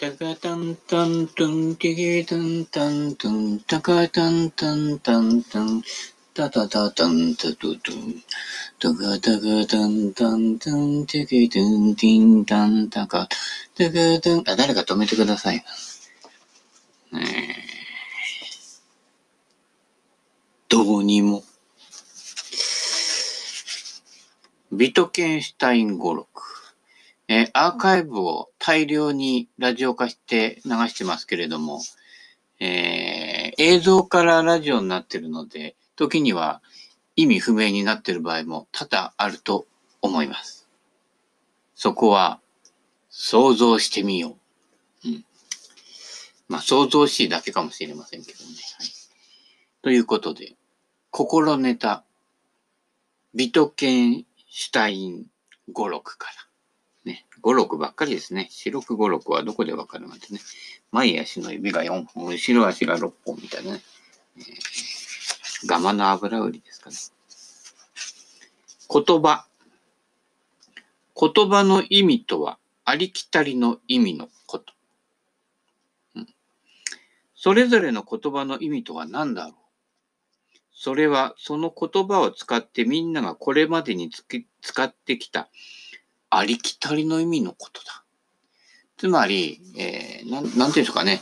タカタンタントンテケタンタントンタカタンタンタンタンタタタタンタトトンタカタカタンタンタンテケタンティンタンタカタカタンあ、誰か止めてください。え、どうにも。ビトケンシュタイン語録。えー、アーカイブを大量にラジオ化して流してますけれども、えー、映像からラジオになってるので、時には意味不明になってる場合も多々あると思います。そこは想像してみよう。うん。まあ、想像しいだけかもしれませんけどね。はい。ということで、心ネタ、ビトケンシュタイン語録から。ね、語録ばっかりですね。四六五六はどこでわかるなんてね。前足の指が4本、後ろ足が6本みたいなね。えー、ガマの油売りですかね。言葉。言葉の意味とは、ありきたりの意味のこと。うん、それぞれの言葉の意味とは何だろうそれはその言葉を使ってみんながこれまでに使ってきたありきたりの意味のことだ。つまり、えー、なん、なんていうんですかね。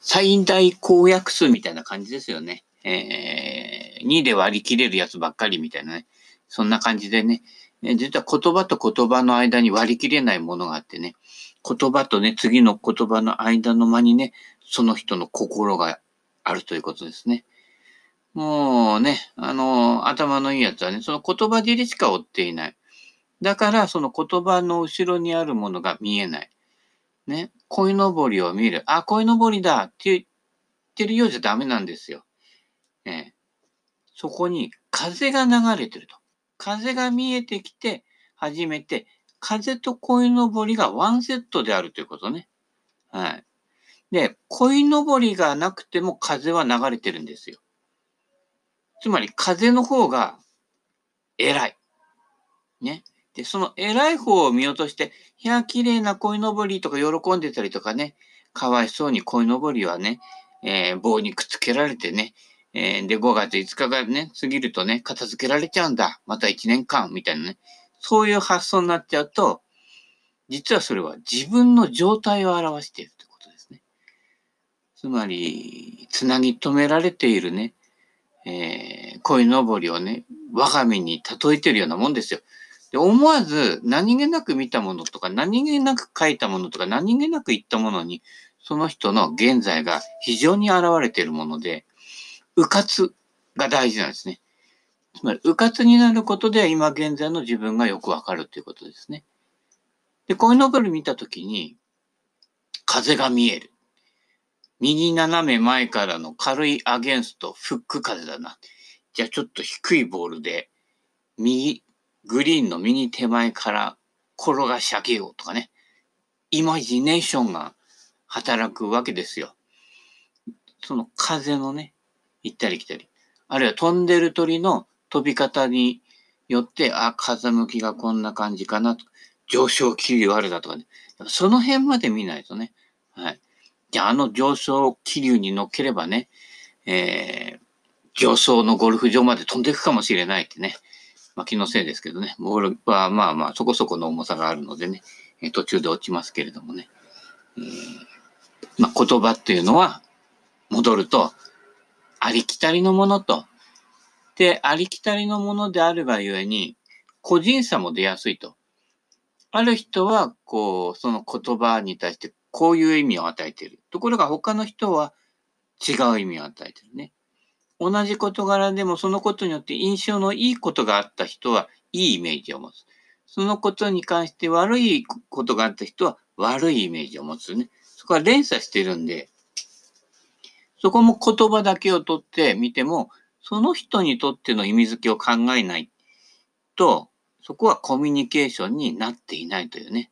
最大公約数みたいな感じですよね。えー、2で割り切れるやつばっかりみたいなね。そんな感じでね。実は言葉と言葉の間に割り切れないものがあってね。言葉とね、次の言葉の間の間にね、その人の心があるということですね。もうね、あの、頭のいいやつはね、その言葉尻しか追っていない。だから、その言葉の後ろにあるものが見えない。ね。鯉のぼりを見る。あ、鯉のぼりだって言ってるようじゃダメなんですよ。ね。そこに風が流れてると。風が見えてきて、初めて、風と鯉のぼりがワンセットであるということね。はい。で、鯉のぼりがなくても風は流れてるんですよ。つまり風の方が偉い。ね。で、その偉い方を見落として、いや、綺麗な鯉のぼりとか喜んでたりとかね、かわいそうに鯉のぼりはね、えー、棒にくっつけられてね、えー、で、5月5日がね、過ぎるとね、片付けられちゃうんだ。また1年間、みたいなね。そういう発想になっちゃうと、実はそれは自分の状態を表しているということですね。つまり、つなぎ止められているね、えー、鯉のぼりをね、我が身に例えてるようなもんですよ。で、思わず何気なく見たものとか、何気なく書いたものとか、何気なく言ったものに、その人の現在が非常に現れているもので、迂闊が大事なんですね。つまり、迂闊になることで今現在の自分がよくわかるということですね。で、こういうノベル見たときに、風が見える。右斜め前からの軽いアゲンスト、フック風だな。じゃあちょっと低いボールで、右グリーンの右手前から転がし上げようとかね、イマジネーションが働くわけですよ。その風のね、行ったり来たり。あるいは飛んでる鳥の飛び方によって、あ、風向きがこんな感じかな。上昇気流あるだとかね。その辺まで見ないとね。はい。じゃあ、あの上昇気流に乗っければね、えー、上層のゴルフ場まで飛んでいくかもしれないってね。まあ、気のせいですけどね、ボールはまあまあそこそこの重さがあるのでね、え途中で落ちますけれどもね。えー、まあ、言葉っていうのは、戻ると、ありきたりのものと、で、ありきたりのものであるがゆえに、個人差も出やすいと。ある人は、こう、その言葉に対してこういう意味を与えている。ところが他の人は違う意味を与えてるね。同じ事柄でもそのことによって印象のいいことがあった人はいいイメージを持つ。そのことに関して悪いことがあった人は悪いイメージを持つね。そこは連鎖してるんで、そこも言葉だけをとってみても、その人にとっての意味付けを考えないと、そこはコミュニケーションになっていないというね、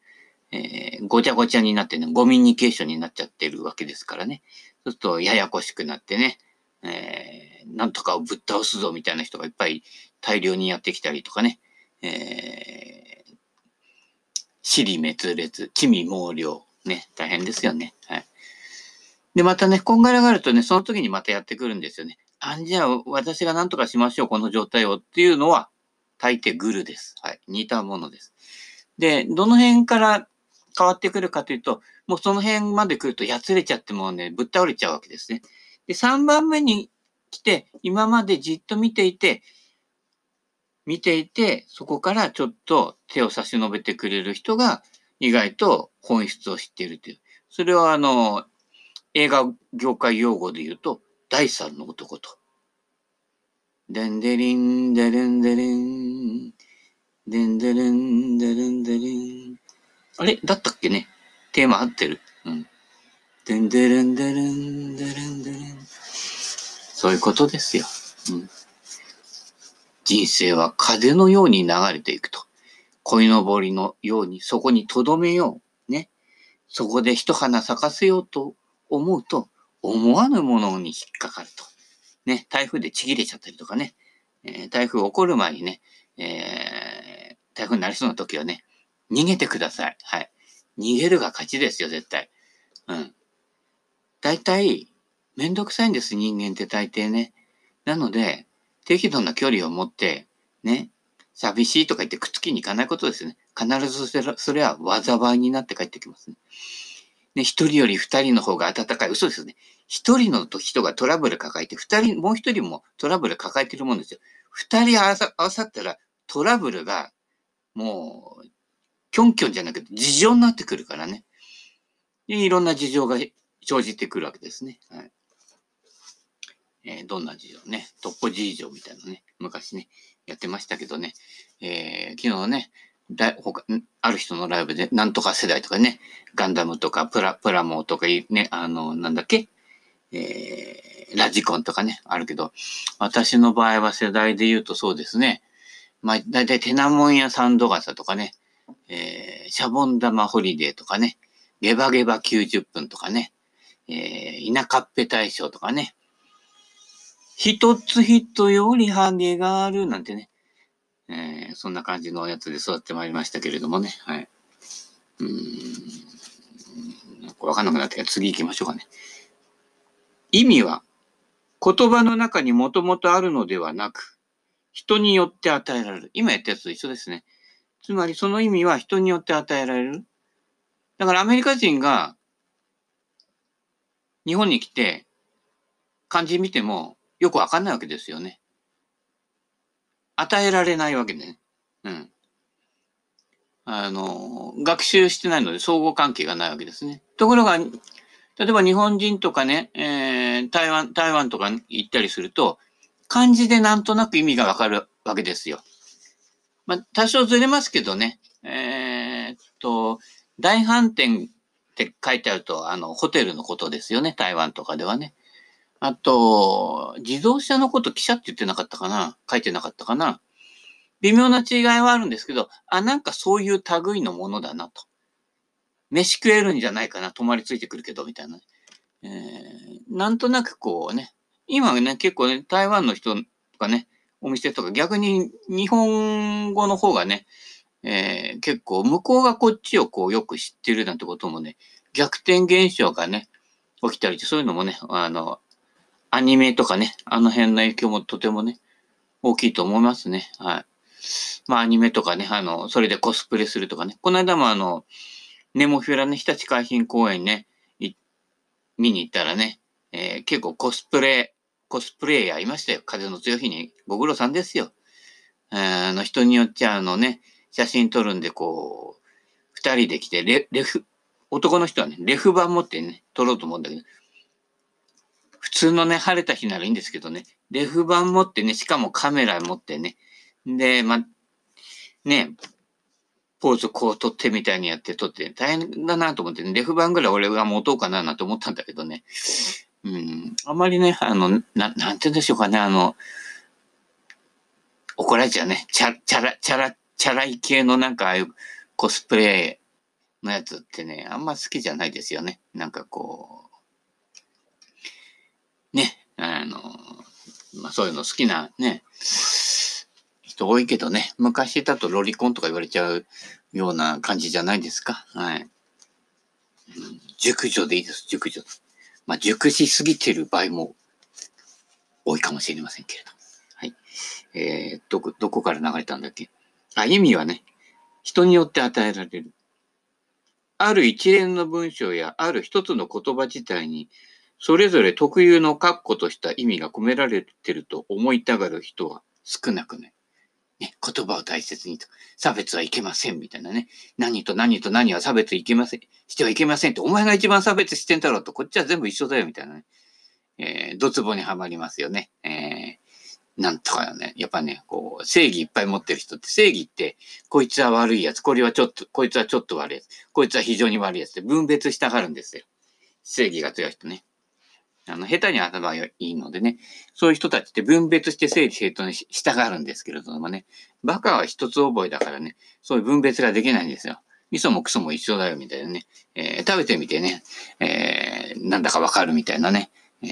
えー、ごちゃごちゃになってね、ゴミニケーションになっちゃってるわけですからね。そうするとややこしくなってね、えーなんとかをぶっ倒すぞみたいな人がいっぱい大量にやってきたりとかね、えー、死滅裂、地味猛量、ね、大変ですよね。はい。で、またね、こんがらがるとね、その時にまたやってくるんですよね。あんじゃあ、私が何とかしましょう、この状態をっていうのは、大抵グルです。はい。似たものです。で、どの辺から変わってくるかというと、もうその辺まで来るとやつれちゃってもうね、ぶっ倒れちゃうわけですね。で、3番目に来て、今までじっと見ていて、見ていて、そこからちょっと手を差し伸べてくれる人が意外と本質を知っているという。それはあの、映画業界用語で言うと、第三の男と。でんでりん、でるんでるん、でんでるん、でるんでるん。あれ？だったっけね？テーマ合ってる？うん。でんでるんでるん、でるんでるん。そういうことですよ。うん。人生は風のように流れていくと。鯉のぼりのようにそこに留めよう。ね。そこで一花咲かせようと思うと、思わぬものに引っかかると。ね。台風でちぎれちゃったりとかね。えー、台風起こる前にね、えー、台風になりそうな時はね、逃げてください。はい。逃げるが勝ちですよ、絶対。うん。大体、めんどくさいんです、人間って大抵ね。なので、適度な距離を持って、ね、寂しいとか言ってくっつきに行かないことですね。必ずそれは災いになって帰ってきますね。ね、一人より二人の方が温かい。嘘ですよね。一人の人がトラブル抱えて、二人、もう一人もトラブル抱えてるもんですよ。二人合わさ合わさったらトラブルがもう、キョンキョンじゃなくて事情になってくるからね。いろんな事情が生じてくるわけですね。はい。えー、どんな事情ね、トッポ事情みたいなね、昔ね、やってましたけどね、えー、昨日ね、だ他ある人のライブで、なんとか世代とかね、ガンダムとかプラ、プラモとかいね、あの、なんだっけ、えー、ラジコンとかね、あるけど、私の場合は世代で言うとそうですね、まあ、だいたいテナモンやサンドガサとかね、えー、シャボン玉ホリデーとかね、ゲバゲバ90分とかね、えー、田舎っぺ大賞とかね、一つ人よりハゲがあるなんてね、えー、そんな感じのやつで育ってまいりましたけれどもね、はい。うーん、わかんなくなってきた次行きましょうかね。意味は、言葉の中にもともとあるのではなく、人によって与えられる。今やったやつと一緒ですね。つまりその意味は人によって与えられる。だからアメリカ人が日本に来て漢字見てもよくわかんないわけですよね。与えられないわけでね。うん。あの、学習してないので相互関係がないわけですね。ところが、例えば日本人とかね、えー、台湾、台湾とか行ったりすると、漢字でなんとなく意味がわかるわけですよ。まあ、多少ずれますけどね、えー、っと、大飯店って書いてあると、あの、ホテルのことですよね、台湾とかではね。あと、自動車のこと記者って言ってなかったかな？書いてなかったかな？微妙な違いはあるんですけど、あ、なんかそういう類のものだなと。飯食えるんじゃないかな？泊まりついてくるけど、みたいな。えー、なんとなくこうね、今ね、結構ね、台湾の人とかね、お店とか逆に日本語の方がね、えー、結構向こうがこっちをこうよく知ってるなんてこともね、逆転現象がね、起きたりして、そういうのもね、あの、アニメとかね、あの辺の影響もとてもね、大きいと思いますね。はい。まあアニメとかね、あの、それでコスプレするとかね。この間もあの、ネモフィラね、日立海浜公園ね、見に行ったらね、えー、結構コスプレ、コスプレイヤーいましたよ。風の強い日に。ご苦労さんですよ。あの、人によっちゃあのね、写真撮るんでこう、二人で来て、レ、レフ、男の人はね、レフ版持ってね、撮ろうと思うんだけど、普通のね、晴れた日ならいいんですけどね、レフ板持ってね、しかもカメラ持ってね、で、ま、ね、ポーズこう撮ってみたいにやって撮って、大変だなと思ってね、レフ板ぐらい俺が持とうかななんて思ったんだけどね、うん、あまりね、あの、な、なんて言うんでしょうかね、あの、怒られちゃうね、チャ、チャラ、チャラ、チャラい系のなんかああいうコスプレのやつってね、あんま好きじゃないですよね。なんかこう、ね、あの、まあそういうの好きなね、人多いけどね、昔だとロリコンとか言われちゃうような感じじゃないですか。はい。熟女でいいです、熟女。まあ、熟しすぎてる場合も多いかもしれませんけれど。はい。えー、どこ、どこから流れたんだっけ？あ、意味はね、人によって与えられる。ある一連の文章やある一つの言葉自体に、それぞれ特有の括弧とした意味が込められてると思いたがる人は少なくない。ね、言葉を大切にと。差別はいけませんみたいなね。何と何と何は差別いけません。してはいけませんって。お前が一番差別してんだろうと。こっちは全部一緒だよみたいなね。えー、ドツボにはまりますよね。えー、なんとかね。やっぱね、こう、正義いっぱい持ってる人って、正義って、こいつは悪いやつ、これはちょっと、こいつはちょっと悪いやつ、こいつは非常に悪いやつって分別したがるんですよ。正義が強い人ね。あの、下手に頭がいいのでね、そういう人たちって分別して整理整頓に従うんですけれどもね、バカは一つ覚えだからね、そういう分別ができないんですよ。味噌もクソも一緒だよみたいなね、えー、食べてみてね、えー、なんだかわかるみたいなね、えー、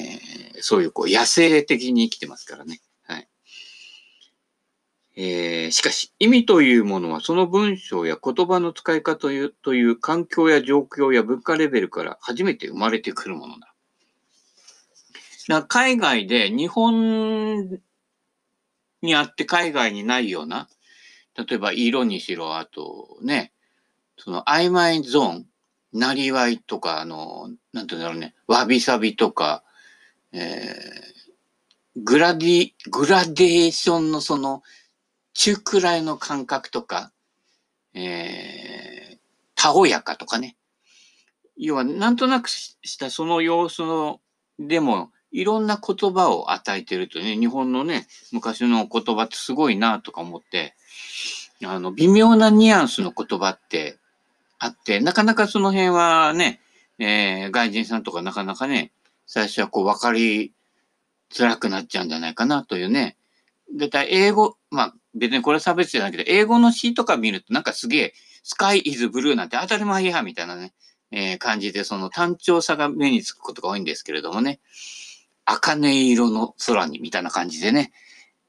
そういうこう野生的に生きてますからね。はい。えー、しかし、意味というものはその文章や言葉の使い方というという環境や状況や文化レベルから初めて生まれてくるものだ。だ海外で日本にあって海外にないような、例えば色にしろ、あとね、その曖昧ゾーン、なりわいとか、あの、なんていうんだろうね、わびさびとか、えー、グラディ、グラデーションのその、中くらいの感覚とか、えー、たおやかとかね。要は、なんとなくしたその様子の、でも、いろんな言葉を与えてるとね、日本のね、昔の言葉ってすごいなとか思って、あの、微妙なニュアンスの言葉ってあって、なかなかその辺はね、えー、外人さんとかなかなかね、最初はこう分かりづらくなっちゃうんじゃないかなというね。だいたい英語、まあ別にこれ差別じゃないけど、英語の詩とか見るとなんかすげえ、スカイイズブルーなんて当たり前や、みたいなね、えー、感じで、その単調さが目につくことが多いんですけれどもね。茜色の空にみたいな感じでね、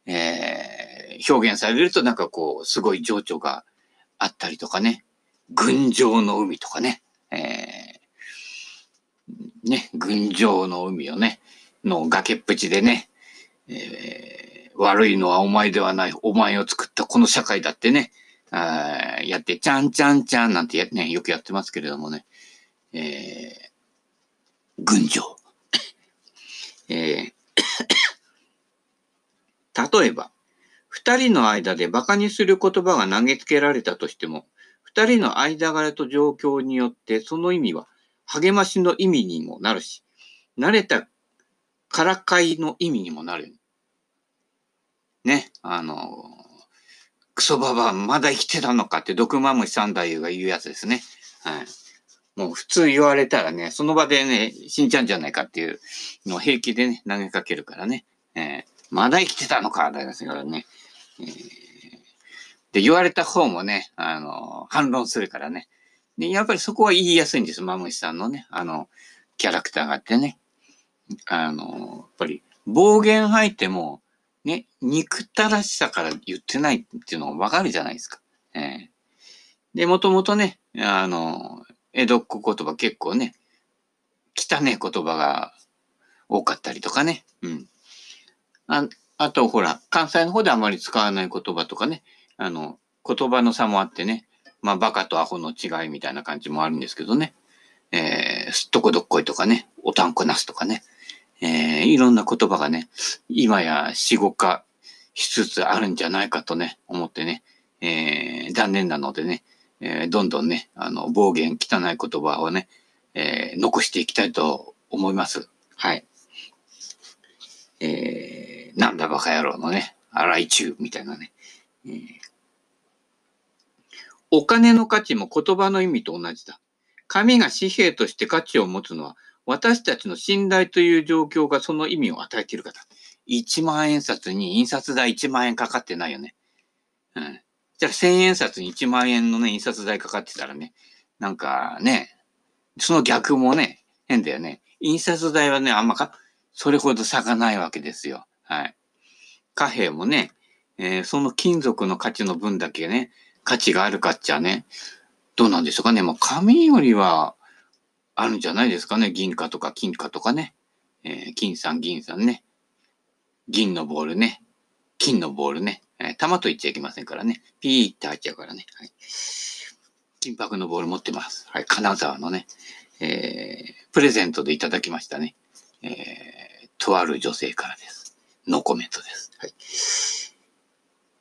えー、表現されるとなんかこう、すごい情緒があったりとかね、群青の海とかね、えー、ね、群青の海をね、の崖っぷちでね、えー、悪いのはお前ではない、お前を作ったこの社会だってね、あやって、ちゃんちゃんちゃんなんて、ね、よくやってますけれどもね、えー、群青。えー、例えば、二人の間で馬鹿にする言葉が投げつけられたとしても、二人の間柄と状況によってその意味は励ましの意味にもなるし、慣れたからかいの意味にもなる。ね、あの、クソババアまだ生きてたのかって毒マムシ三太夫が言うやつですね。はい。もう普通言われたらね、その場でね、死んじゃうんじゃないかっていうのを平気でね、投げかけるからね。えー、まだ生きてたのか、だからね。えー、で、言われた方もね、あの、反論するからね。で、やっぱりそこは言いやすいんです、マムシさんのね、あの、キャラクターがあってね。あの、やっぱり暴言吐いても、ね、憎たらしさから言ってないっていうのがわかるじゃないですか。えー、で、もともとね、あの、江戸っ子言葉結構ね、汚ね言葉が多かったりとかね。うん。ああと、ほら、関西の方であまり使わない言葉とかね、あの、言葉の差もあってね、まあ、バカとアホの違いみたいな感じもあるんですけどね。えー、すっとこどっこいとかね、おたんこなすとかね、えー、いろんな言葉がね、今や死語化しつつあるんじゃないかとね、思ってね、えー、残念なのでね、えー、どんどんね、あの、暴言、汚い言葉をね、えー、残していきたいと思います。はい。えー、なんだバカ野郎のね、荒い中みたいなね、えー。お金の価値も言葉の意味と同じだ。紙が紙幣として価値を持つのは、私たちの信頼という状況がその意味を与えているから。1万円札に印刷代1万円かかってないよね。うん。じゃあ千円札に1万円のね、印刷代かかってたらね、なんかね、その逆もね、変だよね。印刷代はね、あんまか、それほど差がないわけですよ。はい。貨幣もね、えー、その金属の価値の分だけね、価値があるかっちゃね、どうなんでしょうかね。もう紙よりは、あるんじゃないですかね。銀貨とか金貨とかね。えー、金さん、銀さんね。銀のボールね。金のボールね。えー、玉と言っちゃいけませんからね。ピーって入っちゃうからね。はい。金箔のボール持ってます。はい。金沢のね。えー、プレゼントでいただきましたね。えー、とある女性からです。のコメントです。はい。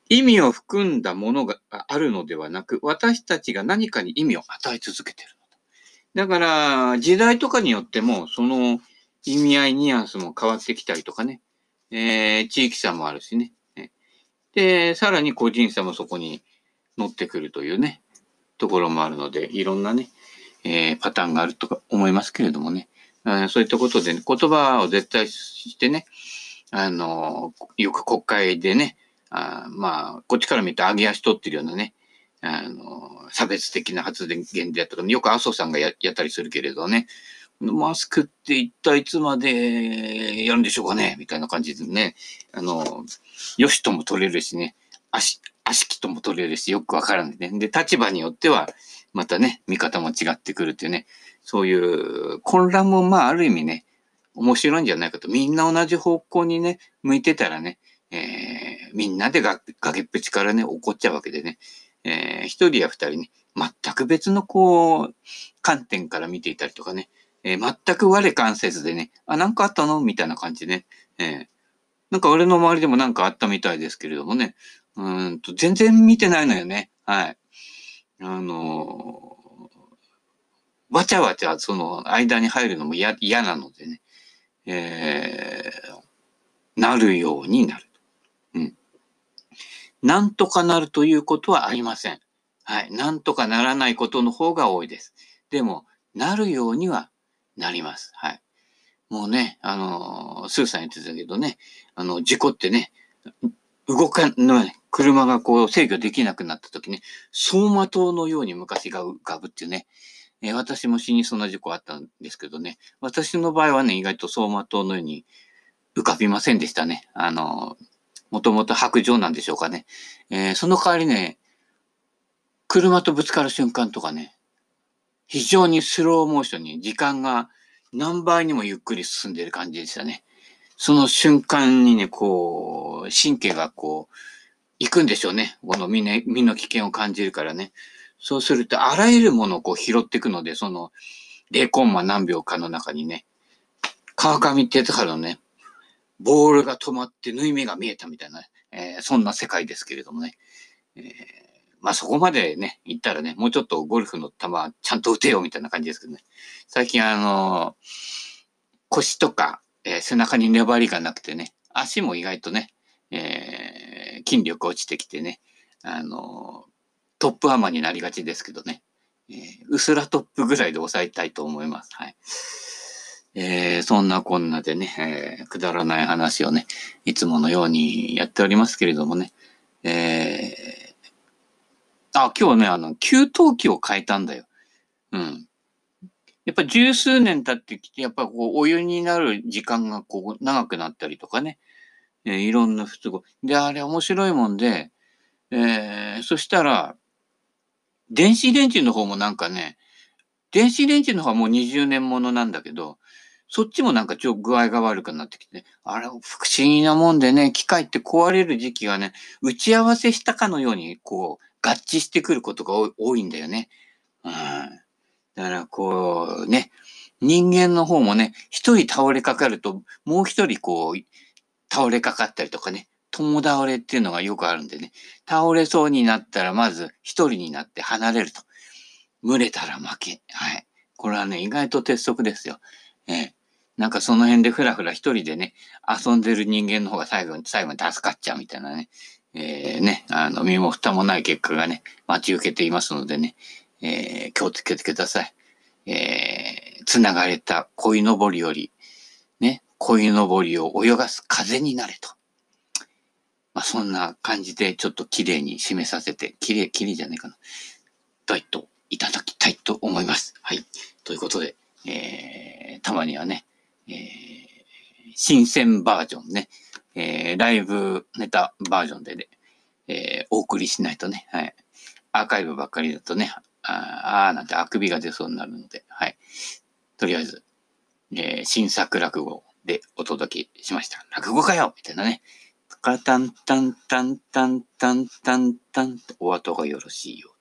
意味を含んだものがあるのではなく、私たちが何かに意味を与え続けてるだ。だから、時代とかによっても、その意味合い、ニュアンスも変わってきたりとかね。えー、地域差もあるしね。で、さらに個人差もそこに乗ってくるというね、ところもあるので、いろんなね、えー、パターンがあると思いますけれどもね。そういったことで、ね、言葉を絶対してね、あの、よく国会でね、あまあ、こっちから見て揚げ足取ってるようなね、あの、差別的な発言であったとか、よく麻生さんがやったりするけれどね、マスクって一体いつまでやるんでしょうかね？みたいな感じでね、あの、よしとも取れるしね、足、足きとも取れるし、よくわからないね。で、立場によっては、またね、見方も違ってくるっていうね、そういう混乱もまあある意味ね、面白いんじゃないかと。みんな同じ方向にね、向いてたらね、えー、みんなで崖っぷちからね、怒っちゃうわけでね、えー、一人や二人ね、全く別のこう、観点から見ていたりとかね、えー、全く我関せずでね、あ、なんかあったの？みたいな感じでね、えー、なんか俺の周りでもなんかあったみたいですけれどもね、うんと、全然見てないのよね。はい。あのー、わちゃわちゃその間に入るのも嫌なのでね、えー、なるようになる。うん。なんとかなるということはありません。はい。なんとかならないことの方が多いです。でも、なるようにはなります。はい。もうね、あのー、スーさん言ってたけどね、あの、事故ってね、動か、ね、車がこう制御できなくなった時ね、走馬灯のように昔が浮かぶっていうね、えー、私も死にそうな事故あったんですけどね、私の場合はね、意外と走馬灯のように浮かびませんでしたね。あのー、もともと白状なんでしょうかね。えー、その代わりね、車とぶつかる瞬間とかね、非常にスローモーションに時間が何倍にもゆっくり進んでいる感じでしたね。その瞬間にね、こう、神経がこう、行くんでしょうね。この身,、ね、身の危険を感じるからね。そうすると、あらゆるものをこう拾っていくので、その、0コンマ何秒かの中にね、川上哲治のね、ボールが止まって縫い目が見えたみたいな、えー、そんな世界ですけれどもね。えーまあそこまでね、行ったらね、もうちょっとゴルフの球ちゃんと打てよみたいな感じですけどね。最近あの、腰とか、えー、背中に粘りがなくてね、足も意外とね、えー、筋力落ちてきてね、あの、トップアマになりがちですけどね、えー、うすらトップぐらいで抑えたいと思います。はい。えー、そんなこんなでね、えー、くだらない話をね、いつものようにやっておりますけれどもね、えーあ、今日ね、あの、給湯器を変えたんだよ。うん。やっぱ十数年経ってきて、やっぱこう、お湯になる時間がこう、長くなったりとかね。えー、いろんな不都合。で、あれ面白いもんで、えー、そしたら、電子レンジの方もなんかね、電子レンジの方はもう20年ものなんだけど、そっちもなんかちょっと具合が悪くなってきて、ねあれ、不思議なもんでね、機械って壊れる時期がね、打ち合わせしたかのように、こう、合致してくることが多いんだよね。うん。だからこうね、人間の方もね、一人倒れかかると、もう一人こう、倒れかかったりとかね、共倒れっていうのがよくあるんでね、倒れそうになったらまず一人になって離れると。群れたら負け。はい。これはね、意外と鉄則ですよ。ええなんかその辺でふらふら一人でね、遊んでる人間の方が最後に、最後に助かっちゃうみたいなね。えー、ね、あの、身も蓋もない結果がね、待ち受けていますのでね、えー、気をつけてください。えー、繋がれた鯉のぼりより、ね、鯉のぼりを泳がす風になれと。まあ、そんな感じでちょっと綺麗に締めさせて、綺麗、綺麗じゃないかな。ダイトいただきたいと思います。はい。ということで、えー、たまにはね、えー、新鮮バージョンね、えー、ライブネタバージョンでね、えー、お送りしないとね、はい。アーカイブばっかりだとね、ああなんてあくびが出そうになるので、はい。とりあえず、えー、新作落語でお届けしました。落語かよみたいなね。カタンタンタンタンタンタンタンとお後がよろしいよう